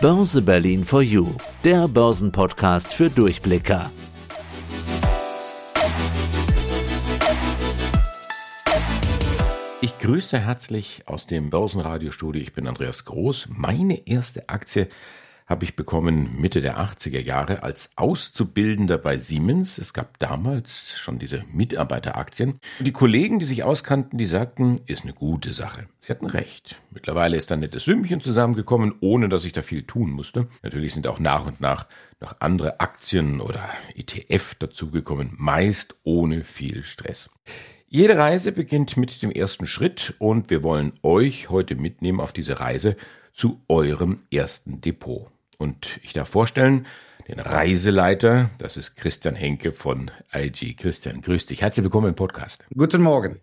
Börse Berlin for You, der Börsenpodcast für Durchblicker. Ich grüße herzlich aus dem Börsenradiostudio. Ich bin Andreas Groß. Meine erste Aktie habe ich bekommen Mitte der 80er Jahre als Auszubildender bei Siemens. Es gab damals schon diese Mitarbeiteraktien. Und die Kollegen, die sich auskannten, die sagten, ist eine gute Sache. Sie hatten recht. Mittlerweile ist ein nettes Sümmchen zusammengekommen, ohne dass ich da viel tun musste. Natürlich sind auch nach und nach noch andere Aktien oder ETF dazugekommen, meist ohne viel Stress. Jede Reise beginnt mit dem ersten Schritt und wir wollen euch heute mitnehmen auf diese Reise zu eurem ersten Depot. Und ich darf vorstellen, den Reiseleiter, das ist Christian Henke von IG. Christian, grüß dich. Herzlich willkommen im Podcast. Guten Morgen.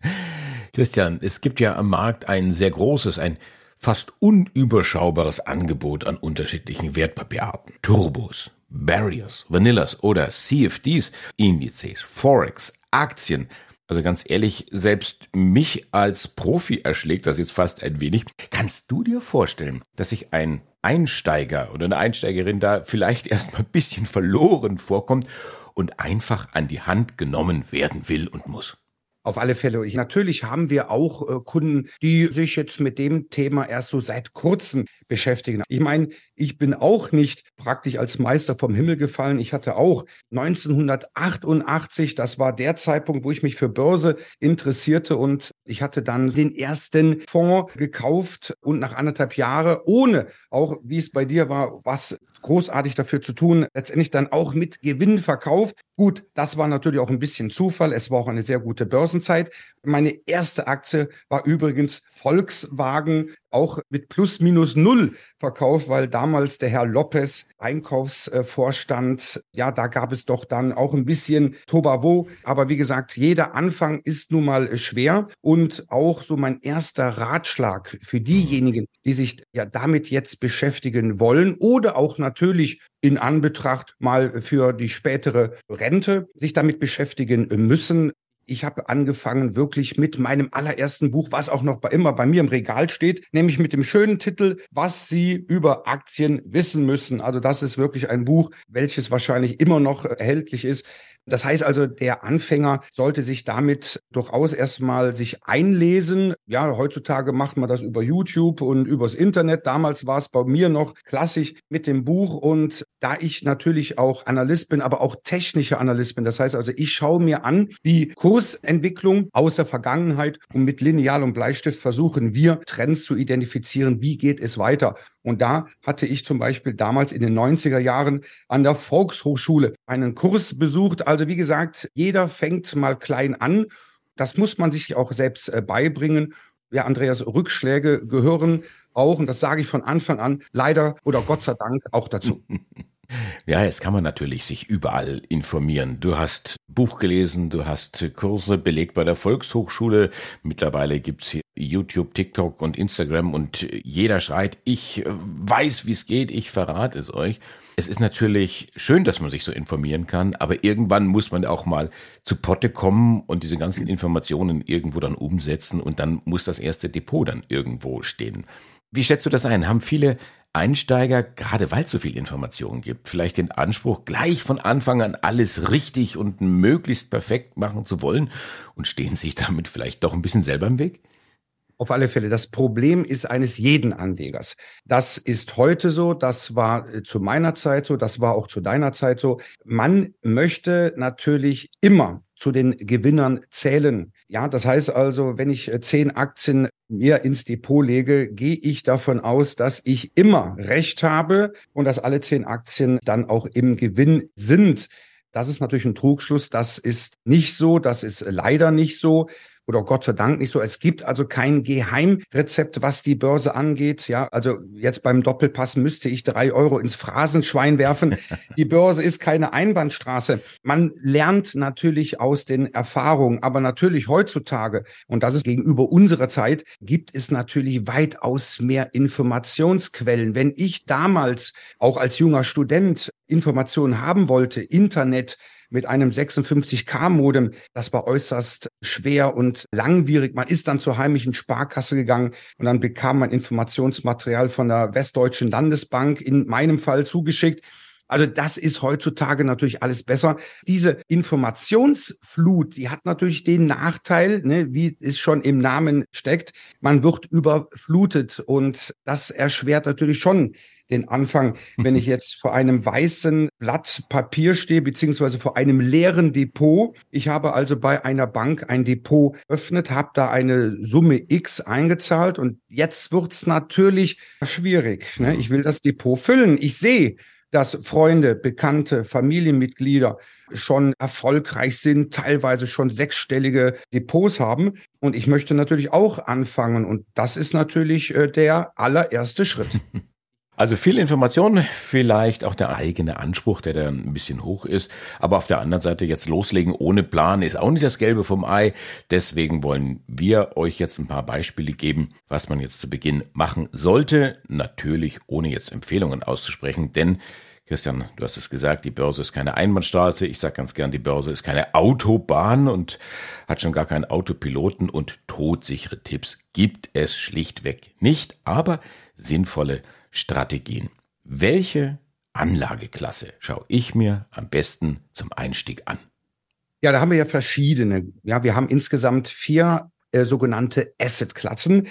Christian, es gibt ja am Markt ein sehr großes, ein fast unüberschaubares Angebot an unterschiedlichen Wertpapierarten. Turbos, Barriers, Vanillas oder CFDs, Indizes, Forex, Aktien. Also ganz ehrlich, selbst mich als Profi erschlägt das jetzt fast ein wenig. Kannst du dir vorstellen, dass sich ein Einsteiger oder eine Einsteigerin da vielleicht erstmal ein bisschen verloren vorkommt und einfach an die Hand genommen werden will und muss. Auf alle Fälle. Ich, natürlich haben wir auch äh, Kunden, die sich jetzt mit dem Thema erst so seit kurzem beschäftigen. Ich meine, ich bin auch nicht praktisch als Meister vom Himmel gefallen. Ich hatte auch 1988, das war der Zeitpunkt, wo ich mich für Börse interessierte und ich hatte dann den ersten Fonds gekauft und nach anderthalb Jahren, ohne auch, wie es bei dir war, was großartig dafür zu tun, letztendlich dann auch mit Gewinn verkauft. Gut, das war natürlich auch ein bisschen Zufall. Es war auch eine sehr gute Börsenzeit. Meine erste Aktie war übrigens Volkswagen, auch mit plus minus null verkauft, weil damals der Herr Lopez Einkaufsvorstand, ja, da gab es doch dann auch ein bisschen Tobavo. Aber wie gesagt, jeder Anfang ist nun mal schwer und auch so mein erster Ratschlag für diejenigen, die sich ja damit jetzt beschäftigen wollen oder auch natürlich in Anbetracht mal für die spätere Rente sich damit beschäftigen müssen ich habe angefangen wirklich mit meinem allerersten Buch, was auch noch bei, immer bei mir im Regal steht, nämlich mit dem schönen Titel, was Sie über Aktien wissen müssen. Also das ist wirklich ein Buch, welches wahrscheinlich immer noch erhältlich ist. Das heißt also, der Anfänger sollte sich damit durchaus erstmal sich einlesen. Ja, heutzutage macht man das über YouTube und übers Internet. Damals war es bei mir noch klassisch mit dem Buch. Und da ich natürlich auch Analyst bin, aber auch technischer Analyst bin, das heißt also, ich schaue mir an die Kursentwicklung aus der Vergangenheit und mit Lineal und Bleistift versuchen wir Trends zu identifizieren. Wie geht es weiter? Und da hatte ich zum Beispiel damals in den 90er Jahren an der Volkshochschule einen Kurs besucht. Also wie gesagt, jeder fängt mal klein an. Das muss man sich auch selbst äh, beibringen. Ja, Andreas, Rückschläge gehören auch, und das sage ich von Anfang an, leider oder Gott sei Dank auch dazu. Ja, jetzt kann man natürlich sich überall informieren. Du hast Buch gelesen, du hast Kurse belegt bei der Volkshochschule. Mittlerweile gibt's hier YouTube, TikTok und Instagram und jeder schreit, ich weiß, wie es geht, ich verrate es euch. Es ist natürlich schön, dass man sich so informieren kann, aber irgendwann muss man auch mal zu Potte kommen und diese ganzen Informationen irgendwo dann umsetzen und dann muss das erste Depot dann irgendwo stehen. Wie schätzt du das ein? Haben viele Einsteiger, gerade weil es so viel Informationen gibt, vielleicht den Anspruch, gleich von Anfang an alles richtig und möglichst perfekt machen zu wollen und stehen sich damit vielleicht doch ein bisschen selber im Weg? Auf alle Fälle. Das Problem ist eines jeden Anlegers. Das ist heute so, das war äh, zu meiner Zeit so, das war auch zu deiner Zeit so. Man möchte natürlich immer zu den Gewinnern zählen. Ja, das heißt also, wenn ich äh, zehn Aktien mir ins Depot lege, gehe ich davon aus, dass ich immer recht habe und dass alle zehn Aktien dann auch im Gewinn sind. Das ist natürlich ein Trugschluss. Das ist nicht so. Das ist leider nicht so oder Gott sei Dank nicht so. Es gibt also kein Geheimrezept, was die Börse angeht. Ja, also jetzt beim Doppelpass müsste ich drei Euro ins Phrasenschwein werfen. Die Börse ist keine Einbahnstraße. Man lernt natürlich aus den Erfahrungen, aber natürlich heutzutage, und das ist gegenüber unserer Zeit, gibt es natürlich weitaus mehr Informationsquellen. Wenn ich damals auch als junger Student Informationen haben wollte, Internet, mit einem 56K-Modem. Das war äußerst schwer und langwierig. Man ist dann zur heimlichen Sparkasse gegangen und dann bekam man Informationsmaterial von der Westdeutschen Landesbank in meinem Fall zugeschickt. Also das ist heutzutage natürlich alles besser. Diese Informationsflut, die hat natürlich den Nachteil, ne, wie es schon im Namen steckt, man wird überflutet und das erschwert natürlich schon den Anfang, wenn ich jetzt vor einem weißen Blatt Papier stehe, beziehungsweise vor einem leeren Depot. Ich habe also bei einer Bank ein Depot öffnet, habe da eine Summe X eingezahlt und jetzt wird's natürlich schwierig. Ne? Ich will das Depot füllen. Ich sehe, dass Freunde, Bekannte, Familienmitglieder schon erfolgreich sind, teilweise schon sechsstellige Depots haben. Und ich möchte natürlich auch anfangen. Und das ist natürlich äh, der allererste Schritt. Also viel Information, vielleicht auch der eigene Anspruch, der dann ein bisschen hoch ist. Aber auf der anderen Seite jetzt loslegen ohne Plan ist auch nicht das Gelbe vom Ei. Deswegen wollen wir euch jetzt ein paar Beispiele geben, was man jetzt zu Beginn machen sollte. Natürlich ohne jetzt Empfehlungen auszusprechen, denn Christian, du hast es gesagt, die Börse ist keine Einbahnstraße. Ich sage ganz gern, die Börse ist keine Autobahn und hat schon gar keinen Autopiloten und todsichere Tipps gibt es schlichtweg nicht, aber sinnvolle Strategien. Welche Anlageklasse schaue ich mir am besten zum Einstieg an? Ja, da haben wir ja verschiedene. Ja, wir haben insgesamt vier äh, sogenannte Asset-Klassen.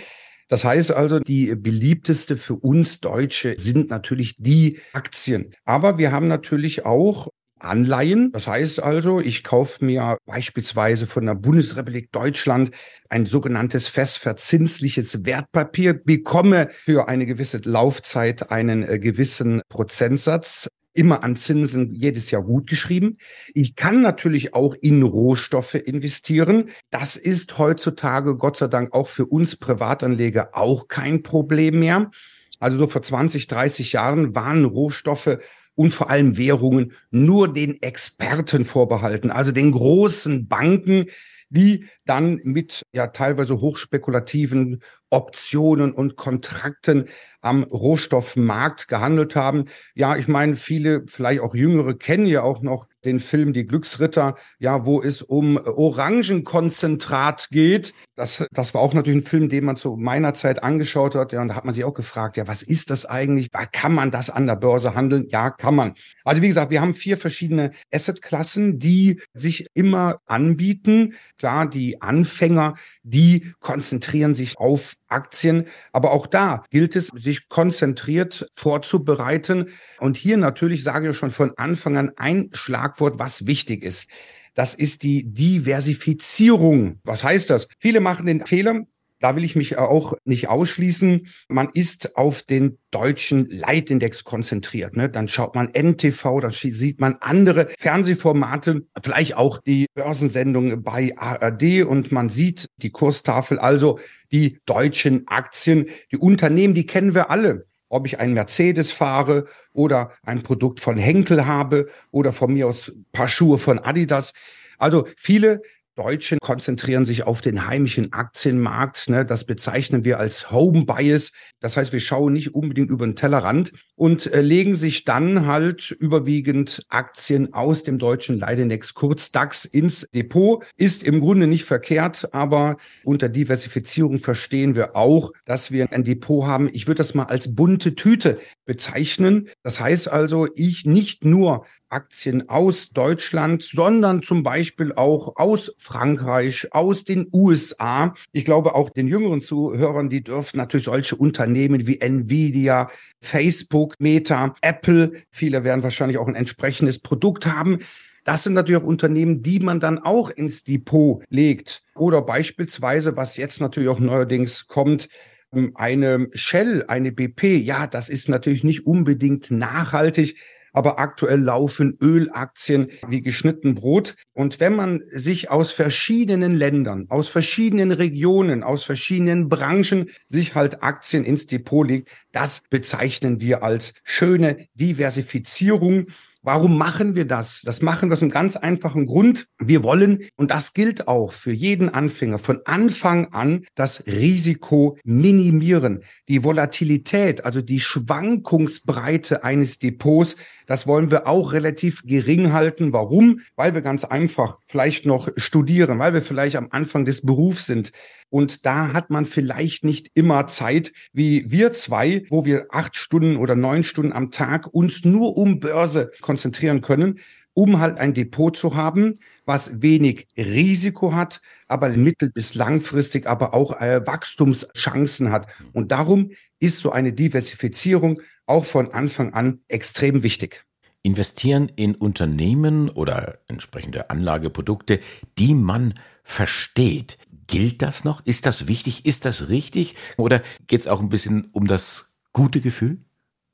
Das heißt also, die beliebteste für uns Deutsche sind natürlich die Aktien. Aber wir haben natürlich auch Anleihen. Das heißt also, ich kaufe mir beispielsweise von der Bundesrepublik Deutschland ein sogenanntes festverzinsliches Wertpapier, bekomme für eine gewisse Laufzeit einen äh, gewissen Prozentsatz immer an Zinsen jedes Jahr gut geschrieben. Ich kann natürlich auch in Rohstoffe investieren. Das ist heutzutage Gott sei Dank auch für uns Privatanleger auch kein Problem mehr. Also so vor 20, 30 Jahren waren Rohstoffe und vor allem Währungen nur den Experten vorbehalten, also den großen Banken, die dann mit ja teilweise hochspekulativen Optionen und Kontrakten am Rohstoffmarkt gehandelt haben. Ja, ich meine, viele, vielleicht auch Jüngere, kennen ja auch noch den Film Die Glücksritter, ja, wo es um Orangenkonzentrat geht. Das, das war auch natürlich ein Film, den man zu meiner Zeit angeschaut hat. Ja, und da hat man sich auch gefragt, ja, was ist das eigentlich? Kann man das an der Börse handeln? Ja, kann man. Also wie gesagt, wir haben vier verschiedene Assetklassen, die sich immer anbieten. Klar, die Anfänger, die konzentrieren sich auf Aktien. Aber auch da gilt es, sich konzentriert vorzubereiten. Und hier natürlich sage ich schon von Anfang an ein Schlagwort, was wichtig ist. Das ist die Diversifizierung. Was heißt das? Viele machen den Fehler, da will ich mich auch nicht ausschließen. Man ist auf den deutschen Leitindex konzentriert. Ne? Dann schaut man NTV, dann sieht man andere Fernsehformate, vielleicht auch die Börsensendung bei ARD und man sieht die Kurstafel, also die deutschen Aktien, die Unternehmen, die kennen wir alle ob ich ein Mercedes fahre oder ein Produkt von Henkel habe oder von mir aus paar Schuhe von Adidas. Also viele Deutschen konzentrieren sich auf den heimischen Aktienmarkt. Ne? Das bezeichnen wir als Home Bias. Das heißt, wir schauen nicht unbedingt über den Tellerrand und äh, legen sich dann halt überwiegend Aktien aus dem deutschen Leidenex kurz DAX ins Depot. Ist im Grunde nicht verkehrt, aber unter Diversifizierung verstehen wir auch, dass wir ein Depot haben. Ich würde das mal als bunte Tüte bezeichnen. Das heißt also, ich nicht nur Aktien aus Deutschland, sondern zum Beispiel auch aus Frankreich, aus den USA. Ich glaube, auch den jüngeren Zuhörern, die dürfen natürlich solche Unternehmen wie Nvidia, Facebook, Meta, Apple, viele werden wahrscheinlich auch ein entsprechendes Produkt haben. Das sind natürlich auch Unternehmen, die man dann auch ins Depot legt. Oder beispielsweise, was jetzt natürlich auch neuerdings kommt, ähm, eine Shell, eine BP, ja, das ist natürlich nicht unbedingt nachhaltig, aber aktuell laufen Ölaktien wie geschnitten Brot. Und wenn man sich aus verschiedenen Ländern, aus verschiedenen Regionen, aus verschiedenen Branchen sich halt Aktien ins Depot legt, das bezeichnen wir als schöne Diversifizierung. Warum machen wir das? Das machen wir aus einem ganz einfachen Grund. Wir wollen, und das gilt auch für jeden Anfänger, von Anfang an das Risiko minimieren. Die Volatilität, also die Schwankungsbreite eines Depots, das wollen wir auch relativ gering halten. Warum? Weil wir ganz einfach vielleicht noch studieren, weil wir vielleicht am Anfang des Berufs sind. Und da hat man vielleicht nicht immer Zeit, wie wir zwei, wo wir acht Stunden oder neun Stunden am Tag uns nur um Börse konzentrieren können, um halt ein Depot zu haben, was wenig Risiko hat, aber mittel- bis langfristig aber auch äh, Wachstumschancen hat. Und darum ist so eine Diversifizierung auch von Anfang an extrem wichtig. Investieren in Unternehmen oder entsprechende Anlageprodukte, die man versteht. Gilt das noch? Ist das wichtig? Ist das richtig? Oder geht es auch ein bisschen um das gute Gefühl?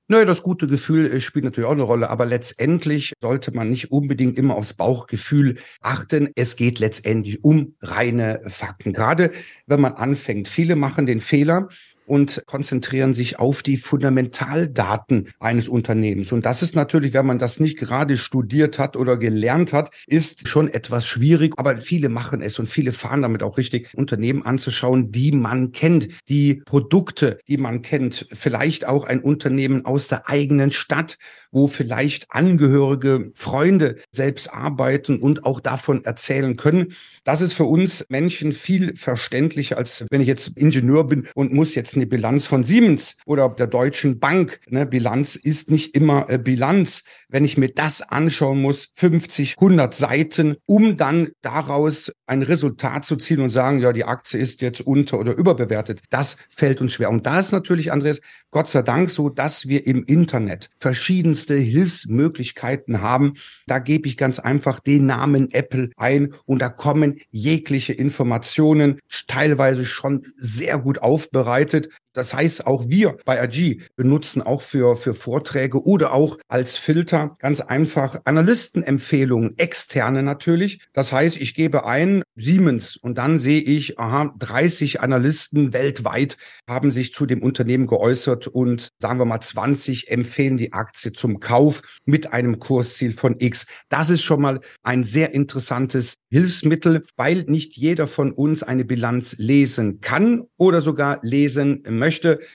Naja, das gute Gefühl äh, spielt natürlich auch eine Rolle, aber letztendlich sollte man nicht unbedingt immer aufs Bauchgefühl achten. Es geht letztendlich um reine Fakten. Gerade wenn man anfängt. Viele machen den Fehler, und konzentrieren sich auf die Fundamentaldaten eines Unternehmens. Und das ist natürlich, wenn man das nicht gerade studiert hat oder gelernt hat, ist schon etwas schwierig. Aber viele machen es und viele fahren damit auch richtig, Unternehmen anzuschauen, die man kennt, die Produkte, die man kennt, vielleicht auch ein Unternehmen aus der eigenen Stadt, wo vielleicht Angehörige, Freunde selbst arbeiten und auch davon erzählen können. Das ist für uns Menschen viel verständlicher, als wenn ich jetzt Ingenieur bin und muss jetzt eine Bilanz von Siemens oder der Deutschen Bank. Ne, Bilanz ist nicht immer äh, Bilanz. Wenn ich mir das anschauen muss, 50, 100 Seiten, um dann daraus ein Resultat zu ziehen und sagen, ja, die Aktie ist jetzt unter- oder überbewertet, das fällt uns schwer. Und da ist natürlich, Andreas, Gott sei Dank so, dass wir im Internet verschiedenste Hilfsmöglichkeiten haben. Da gebe ich ganz einfach den Namen Apple ein und da kommen jegliche Informationen, teilweise schon sehr gut aufbereitet. Das heißt, auch wir bei AG benutzen auch für, für Vorträge oder auch als Filter ganz einfach Analystenempfehlungen, externe natürlich. Das heißt, ich gebe ein Siemens und dann sehe ich, aha, 30 Analysten weltweit haben sich zu dem Unternehmen geäußert und sagen wir mal 20 empfehlen die Aktie zum Kauf mit einem Kursziel von X. Das ist schon mal ein sehr interessantes Hilfsmittel, weil nicht jeder von uns eine Bilanz lesen kann oder sogar lesen möchte.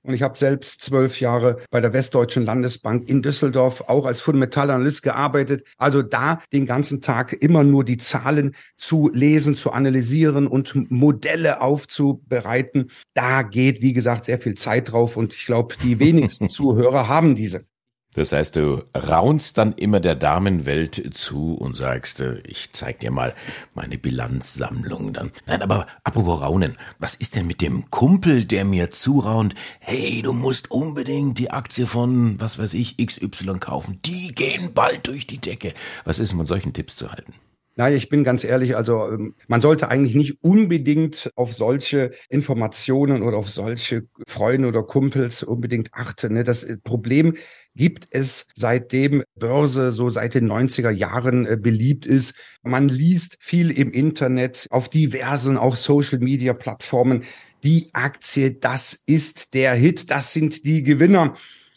Und ich habe selbst zwölf Jahre bei der Westdeutschen Landesbank in Düsseldorf auch als Fundamentalanalyst gearbeitet. Also da den ganzen Tag immer nur die Zahlen zu lesen, zu analysieren und Modelle aufzubereiten. Da geht, wie gesagt, sehr viel Zeit drauf. Und ich glaube, die wenigsten Zuhörer haben diese. Das heißt, du raunst dann immer der Damenwelt zu und sagst, äh, ich zeig dir mal meine Bilanzsammlung dann. Nein, aber apropos Raunen, was ist denn mit dem Kumpel, der mir zuraunt, hey, du musst unbedingt die Aktie von, was weiß ich, XY kaufen, die gehen bald durch die Decke. Was ist von solchen Tipps zu halten? Nein, ich bin ganz ehrlich, also ähm, man sollte eigentlich nicht unbedingt auf solche Informationen oder auf solche Freunde oder Kumpels unbedingt achten. Ne? Das Problem gibt es seitdem Börse so seit den 90er Jahren äh, beliebt ist. Man liest viel im Internet, auf diversen, auch Social-Media-Plattformen. Die Aktie, das ist der Hit, das sind die Gewinner.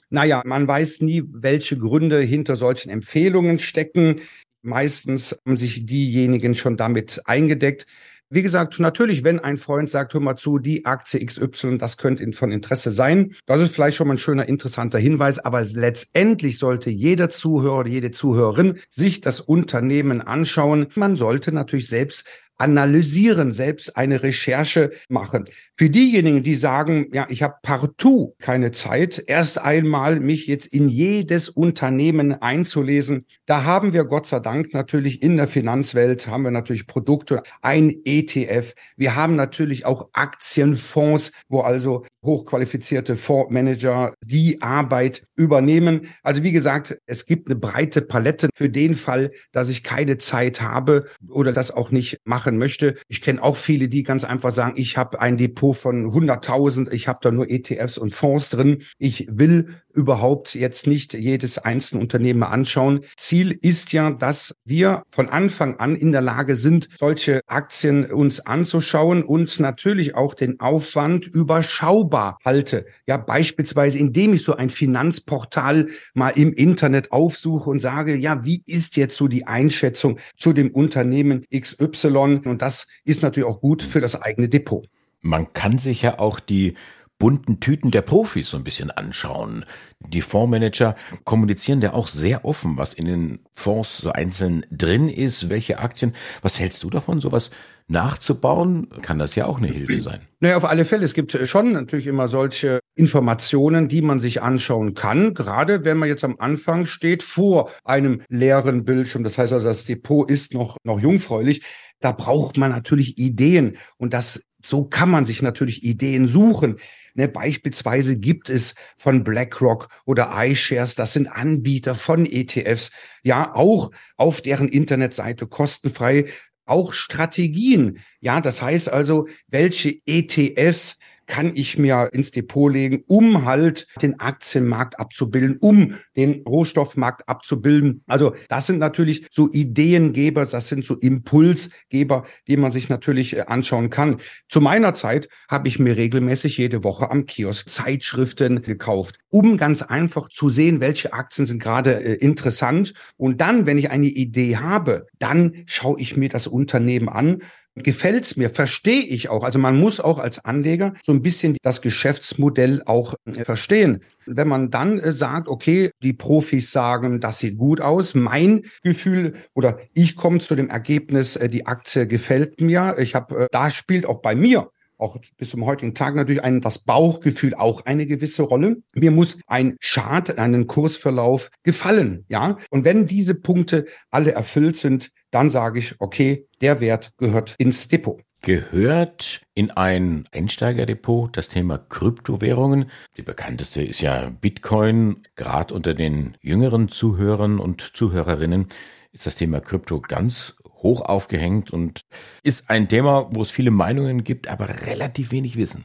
Naja, man weiß nie, welche Gründe hinter solchen Empfehlungen stecken. Meistens haben sich diejenigen schon damit eingedeckt. Wie gesagt, natürlich, wenn ein Freund sagt, hör mal zu, die Aktie XY, das könnte von Interesse sein. Das ist vielleicht schon mal ein schöner, interessanter Hinweis. Aber letztendlich sollte jeder Zuhörer, jede Zuhörerin sich das Unternehmen anschauen. Man sollte natürlich selbst analysieren, selbst eine Recherche machen. Für diejenigen, die sagen, ja, ich habe partout keine Zeit, erst einmal mich jetzt in jedes Unternehmen einzulesen, da haben wir Gott sei Dank natürlich in der Finanzwelt, haben wir natürlich Produkte, ein ETF. Wir haben natürlich auch Aktienfonds, wo also hochqualifizierte Fondsmanager die Arbeit übernehmen. Also wie gesagt, es gibt eine breite Palette für den Fall, dass ich keine Zeit habe oder das auch nicht machen möchte. Ich kenne auch viele, die ganz einfach sagen, ich habe ein Depot von 100.000, ich habe da nur ETFs und Fonds drin. Ich will überhaupt jetzt nicht jedes einzelne Unternehmen anschauen. Ziel ist ja, dass wir von Anfang an in der Lage sind, solche Aktien uns anzuschauen und natürlich auch den Aufwand überschaubar halte. Ja, beispielsweise, indem ich so ein Finanzportal mal im Internet aufsuche und sage, ja, wie ist jetzt so die Einschätzung zu dem Unternehmen XY? Und das ist natürlich auch gut für das eigene Depot. Man kann sich ja auch die bunten Tüten der Profis so ein bisschen anschauen. Die Fondsmanager kommunizieren ja auch sehr offen, was in den Fonds so einzeln drin ist, welche Aktien. Was hältst du davon, sowas nachzubauen? Kann das ja auch eine Hilfe sein. Naja, auf alle Fälle. Es gibt schon natürlich immer solche Informationen, die man sich anschauen kann, gerade wenn man jetzt am Anfang steht vor einem leeren Bildschirm. Das heißt also, das Depot ist noch, noch jungfräulich. Da braucht man natürlich Ideen und das so kann man sich natürlich Ideen suchen. Ne, beispielsweise gibt es von BlackRock oder iShares, das sind Anbieter von ETFs, ja, auch auf deren Internetseite kostenfrei, auch Strategien. Ja, das heißt also, welche ETFs kann ich mir ins Depot legen, um halt den Aktienmarkt abzubilden, um den Rohstoffmarkt abzubilden. Also das sind natürlich so Ideengeber, das sind so Impulsgeber, die man sich natürlich äh, anschauen kann. Zu meiner Zeit habe ich mir regelmäßig jede Woche am Kiosk Zeitschriften gekauft, um ganz einfach zu sehen, welche Aktien sind gerade äh, interessant. Und dann, wenn ich eine Idee habe, dann schaue ich mir das Unternehmen an, gefällt's mir, verstehe ich auch. Also man muss auch als Anleger so ein bisschen das Geschäftsmodell auch äh, verstehen. Wenn man dann äh, sagt, okay, die Profis sagen, das sieht gut aus, mein Gefühl oder ich komme zu dem Ergebnis, äh, die Aktie gefällt mir. Ich habe, da spielt auch bei mir auch bis zum heutigen Tag natürlich ein, das Bauchgefühl auch eine gewisse Rolle. Mir muss ein Chart, einen Kursverlauf gefallen, ja. Und wenn diese Punkte alle erfüllt sind, dann sage ich, okay, der Wert gehört ins Depot. Gehört in ein Einsteigerdepot das Thema Kryptowährungen? Die bekannteste ist ja Bitcoin. Gerade unter den jüngeren Zuhörern und Zuhörerinnen ist das Thema Krypto ganz hoch aufgehängt und ist ein Thema, wo es viele Meinungen gibt, aber relativ wenig Wissen.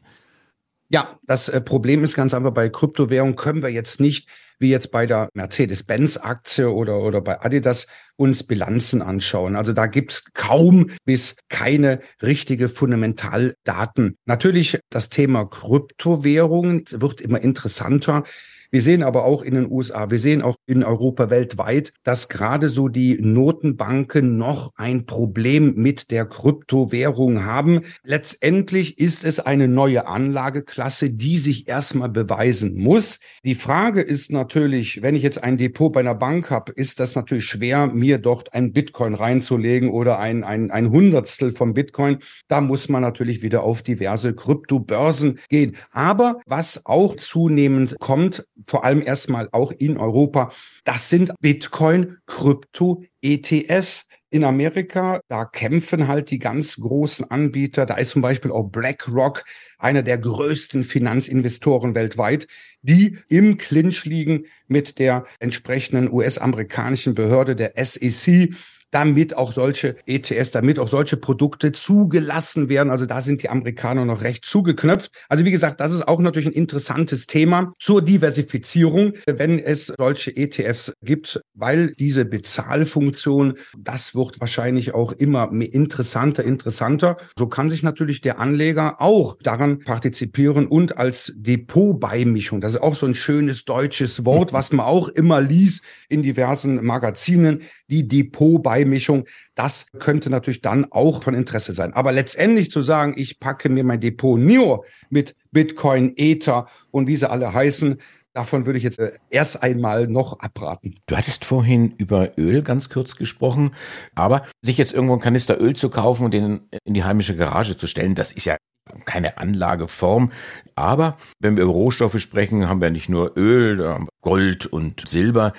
Ja, das äh, Problem ist ganz einfach, bei Kryptowährungen können wir jetzt nicht, wie jetzt bei der Mercedes-Benz-Aktie oder, oder bei Adidas, uns Bilanzen anschauen. Also da gibt's kaum bis keine richtige Fundamentaldaten. Natürlich das Thema Kryptowährungen wird immer interessanter. Wir sehen aber auch in den USA, wir sehen auch in Europa weltweit, dass gerade so die Notenbanken noch ein Problem mit der Kryptowährung haben. Letztendlich ist es eine neue Anlageklasse, die sich erstmal beweisen muss. Die Frage ist natürlich, wenn ich jetzt ein Depot bei einer Bank habe, ist das natürlich schwer, mir dort ein Bitcoin reinzulegen oder ein, ein, ein Hundertstel vom Bitcoin. Da muss man natürlich wieder auf diverse Kryptobörsen gehen. Aber was auch zunehmend kommt, vor allem erstmal auch in Europa. Das sind Bitcoin, Krypto, ETFs. In Amerika, da kämpfen halt die ganz großen Anbieter. Da ist zum Beispiel auch BlackRock, einer der größten Finanzinvestoren weltweit, die im Clinch liegen mit der entsprechenden US-amerikanischen Behörde, der SEC damit auch solche ETS, damit auch solche Produkte zugelassen werden. Also da sind die Amerikaner noch recht zugeknöpft. Also wie gesagt, das ist auch natürlich ein interessantes Thema zur Diversifizierung, wenn es solche ETFs gibt, weil diese Bezahlfunktion, das wird wahrscheinlich auch immer interessanter, interessanter. So kann sich natürlich der Anleger auch daran partizipieren und als Depotbeimischung, das ist auch so ein schönes deutsches Wort, was man auch immer liest in diversen Magazinen, die Depotbeimischung, das könnte natürlich dann auch von Interesse sein. Aber letztendlich zu sagen, ich packe mir mein Depot nur mit Bitcoin, Ether und wie sie alle heißen, Davon würde ich jetzt äh, erst einmal noch abraten. Du hattest vorhin über Öl ganz kurz gesprochen, aber sich jetzt irgendwo ein Kanister Öl zu kaufen und den in die heimische Garage zu stellen, das ist ja keine Anlageform. Aber wenn wir über Rohstoffe sprechen, haben wir nicht nur Öl, Gold und Silber.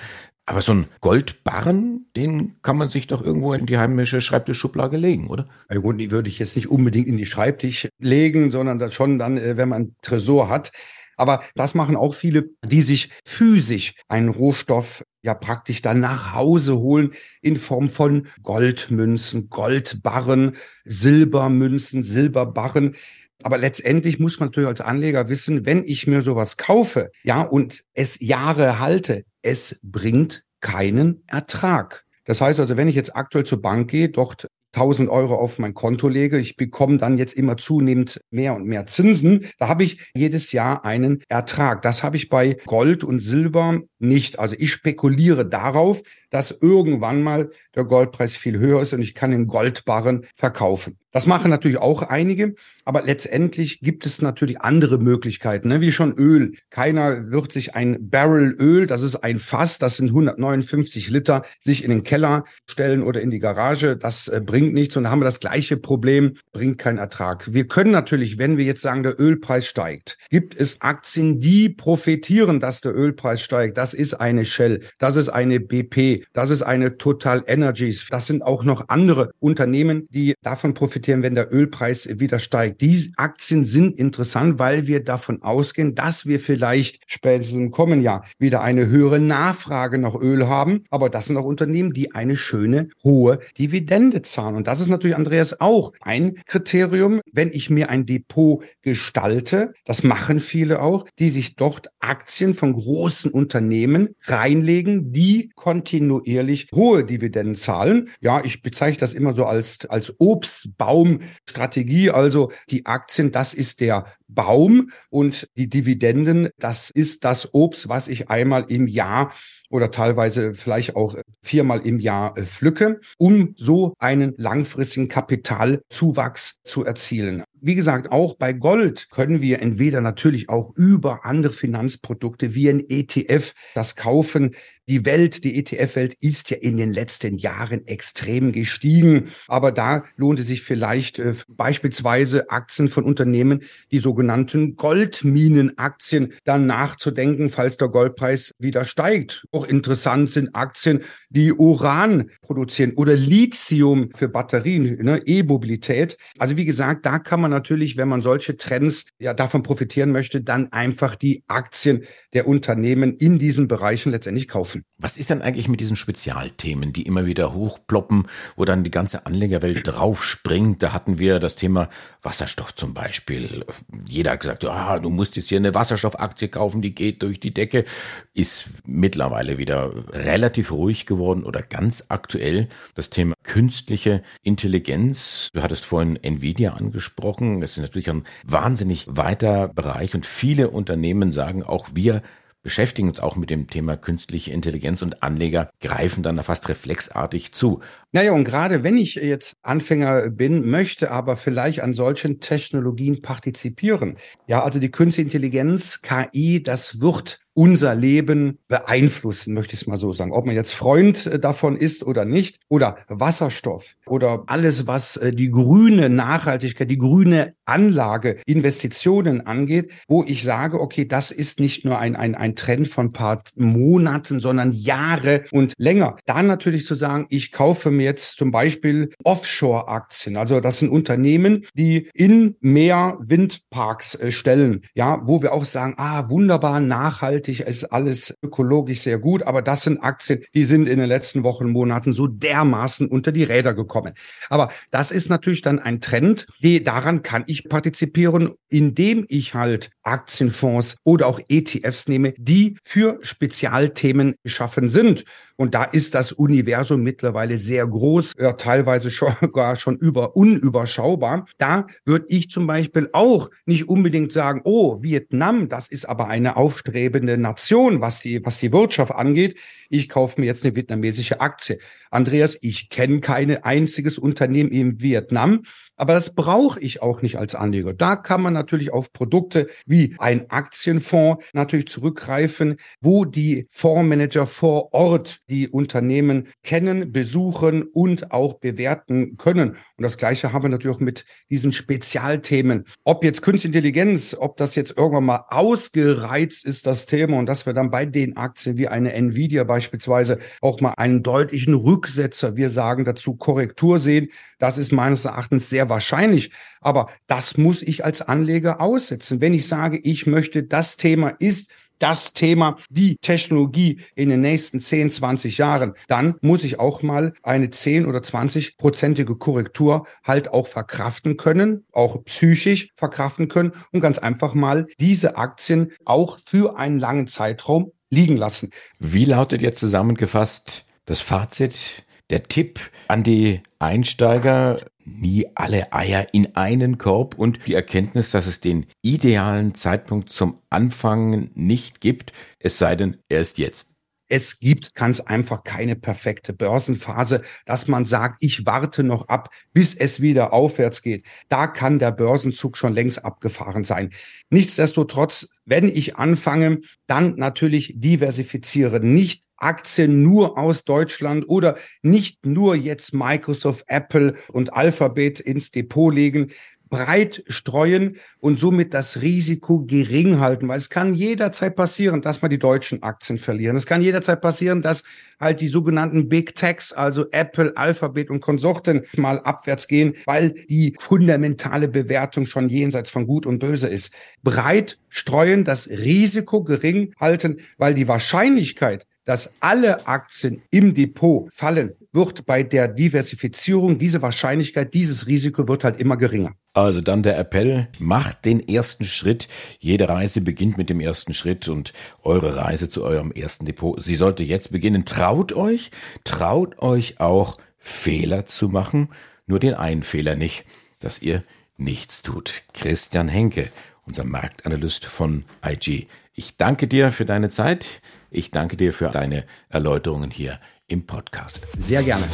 Aber so ein Goldbarren, den kann man sich doch irgendwo in die heimische Schreibtischschublade legen, oder? Ja gut, die würde ich jetzt nicht unbedingt in die Schreibtisch legen, sondern das schon dann, äh, wenn man einen Tresor hat. Aber das machen auch viele, die sich physisch einen Rohstoff ja praktisch dann nach Hause holen in Form von Goldmünzen, Goldbarren, Silbermünzen, Silberbarren. Aber letztendlich muss man natürlich als Anleger wissen, wenn ich mir sowas kaufe, ja, und es Jahre halte, es bringt keinen Ertrag. Das heißt also, wenn ich jetzt aktuell zur Bank gehe, dort 1000 Euro auf mein Konto lege, ich bekomme dann jetzt immer zunehmend mehr und mehr Zinsen, da habe ich jedes Jahr einen Ertrag. Das habe ich bei Gold und Silber nicht. Also ich spekuliere darauf, dass irgendwann mal der Goldpreis viel höher ist und ich kann den Goldbarren verkaufen. Das machen natürlich auch einige, aber letztendlich gibt es natürlich andere Möglichkeiten, ne? wie schon Öl. Keiner wird sich ein Barrel Öl, das ist ein Fass, das sind 159 Liter, sich in den Keller stellen oder in die Garage. Das äh, bringt nichts und da haben wir das gleiche Problem, bringt keinen Ertrag. Wir können natürlich, wenn wir jetzt sagen, der Ölpreis steigt, gibt es Aktien, die profitieren, dass der Ölpreis steigt. Das ist eine Shell, das ist eine BP, das ist eine Total Energies. Das sind auch noch andere Unternehmen, die davon profitieren profitieren, wenn der Ölpreis wieder steigt. Die Aktien sind interessant, weil wir davon ausgehen, dass wir vielleicht spätestens im kommenden Jahr wieder eine höhere Nachfrage nach Öl haben. Aber das sind auch Unternehmen, die eine schöne hohe Dividende zahlen. Und das ist natürlich, Andreas, auch ein Kriterium, wenn ich mir ein Depot gestalte. Das machen viele auch, die sich dort Aktien von großen Unternehmen reinlegen, die kontinuierlich hohe Dividenden zahlen. Ja, ich bezeichne das immer so als, als Obstbau Baumstrategie, also die Aktien, das ist der Baum und die Dividenden, das ist das Obst, was ich einmal im Jahr oder teilweise vielleicht auch viermal im Jahr äh, pflücke, um so einen langfristigen Kapitalzuwachs zu erzielen. Wie gesagt, auch bei Gold können wir entweder natürlich auch über andere Finanzprodukte wie ein ETF das kaufen. Die Welt, die ETF-Welt ist ja in den letzten Jahren extrem gestiegen. Aber da lohnt es sich vielleicht äh, beispielsweise Aktien von Unternehmen, die sogenannten Goldminenaktien, dann nachzudenken, falls der Goldpreis wieder steigt. Auch interessant sind Aktien, die Uran produzieren oder Lithium für Batterien, ne, E-Mobilität. Also wie gesagt, da kann man natürlich, wenn man solche Trends ja davon profitieren möchte, dann einfach die Aktien der Unternehmen in diesen Bereichen letztendlich kaufen. Was ist denn eigentlich mit diesen Spezialthemen, die immer wieder hochploppen, wo dann die ganze Anlegerwelt draufspringt? Da hatten wir das Thema Wasserstoff zum Beispiel. Jeder hat gesagt, ah, du musst jetzt hier eine Wasserstoffaktie kaufen, die geht durch die Decke. Ist mittlerweile wieder relativ ruhig geworden oder ganz aktuell das Thema künstliche Intelligenz. Du hattest vorhin Nvidia angesprochen. Das ist natürlich ein wahnsinnig weiter Bereich und viele Unternehmen sagen auch, wir beschäftigen uns auch mit dem Thema künstliche Intelligenz und Anleger greifen dann fast reflexartig zu. Naja, und gerade wenn ich jetzt Anfänger bin, möchte aber vielleicht an solchen Technologien partizipieren. Ja, also die künstliche Intelligenz, KI, das wird unser Leben beeinflussen, möchte ich es mal so sagen. Ob man jetzt Freund äh, davon ist oder nicht, oder Wasserstoff oder alles, was äh, die grüne Nachhaltigkeit, die grüne Anlage, Investitionen angeht, wo ich sage, okay, das ist nicht nur ein, ein, ein Trend von paar Monaten, sondern Jahre und länger. Dann natürlich zu sagen, ich kaufe mir jetzt zum Beispiel Offshore-Aktien. Also das sind Unternehmen, die in Meer Windparks äh, stellen, ja, wo wir auch sagen, ah, wunderbar nachhaltig nachhaltig, ist alles ökologisch sehr gut, aber das sind Aktien, die sind in den letzten Wochen, Monaten so dermaßen unter die Räder gekommen. Aber das ist natürlich dann ein Trend, die, daran kann ich partizipieren, indem ich halt Aktienfonds oder auch ETFs nehme, die für Spezialthemen geschaffen sind. Und da ist das Universum mittlerweile sehr groß, ja, teilweise schon, gar schon über unüberschaubar. Da würde ich zum Beispiel auch nicht unbedingt sagen, oh, Vietnam, das ist aber eine aufstrebende Nation, was die, was die Wirtschaft angeht. Ich kaufe mir jetzt eine vietnamesische Aktie. Andreas, ich kenne kein einziges Unternehmen in Vietnam. Aber das brauche ich auch nicht als Anleger. Da kann man natürlich auf Produkte wie ein Aktienfonds natürlich zurückgreifen, wo die Fondsmanager vor Ort die Unternehmen kennen, besuchen und auch bewerten können. Und das Gleiche haben wir natürlich auch mit diesen Spezialthemen. Ob jetzt Künstliche Intelligenz, ob das jetzt irgendwann mal ausgereizt ist, das Thema, und dass wir dann bei den Aktien wie eine Nvidia beispielsweise auch mal einen deutlichen Rücksetzer, wir sagen dazu Korrektur sehen, das ist meines Erachtens sehr wahrscheinlich. Aber das muss ich als Anleger aussetzen. Wenn ich sage, ich möchte, das Thema ist das Thema, die Technologie in den nächsten 10, 20 Jahren, dann muss ich auch mal eine 10 oder 20 prozentige Korrektur halt auch verkraften können, auch psychisch verkraften können und ganz einfach mal diese Aktien auch für einen langen Zeitraum liegen lassen. Wie lautet jetzt zusammengefasst das Fazit, der Tipp an die Einsteiger? Nie alle Eier in einen Korb und die Erkenntnis, dass es den idealen Zeitpunkt zum Anfangen nicht gibt, es sei denn, er ist jetzt. Es gibt ganz einfach keine perfekte Börsenphase, dass man sagt, ich warte noch ab, bis es wieder aufwärts geht. Da kann der Börsenzug schon längst abgefahren sein. Nichtsdestotrotz, wenn ich anfange, dann natürlich diversifizieren. Nicht Aktien nur aus Deutschland oder nicht nur jetzt Microsoft, Apple und Alphabet ins Depot legen breit streuen und somit das Risiko gering halten, weil es kann jederzeit passieren, dass man die deutschen Aktien verlieren. Es kann jederzeit passieren, dass halt die sogenannten Big Techs, also Apple, Alphabet und Konsorten mal abwärts gehen, weil die fundamentale Bewertung schon jenseits von Gut und Böse ist. Breit streuen, das Risiko gering halten, weil die Wahrscheinlichkeit, dass alle Aktien im Depot fallen, wird bei der Diversifizierung diese Wahrscheinlichkeit, dieses Risiko wird halt immer geringer. Also dann der Appell, macht den ersten Schritt. Jede Reise beginnt mit dem ersten Schritt und eure Reise zu eurem ersten Depot, sie sollte jetzt beginnen. Traut euch, traut euch auch Fehler zu machen, nur den einen Fehler nicht, dass ihr nichts tut. Christian Henke, unser Marktanalyst von IG. Ich danke dir für deine Zeit. Ich danke dir für deine Erläuterungen hier im Podcast. Sehr gerne.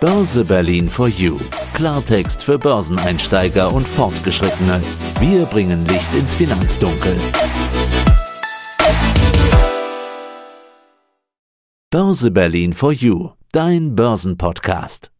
Börse Berlin for You. Klartext für Börseneinsteiger und Fortgeschrittene. Wir bringen Licht ins Finanzdunkel. Börse Berlin for You. Dein Börsenpodcast.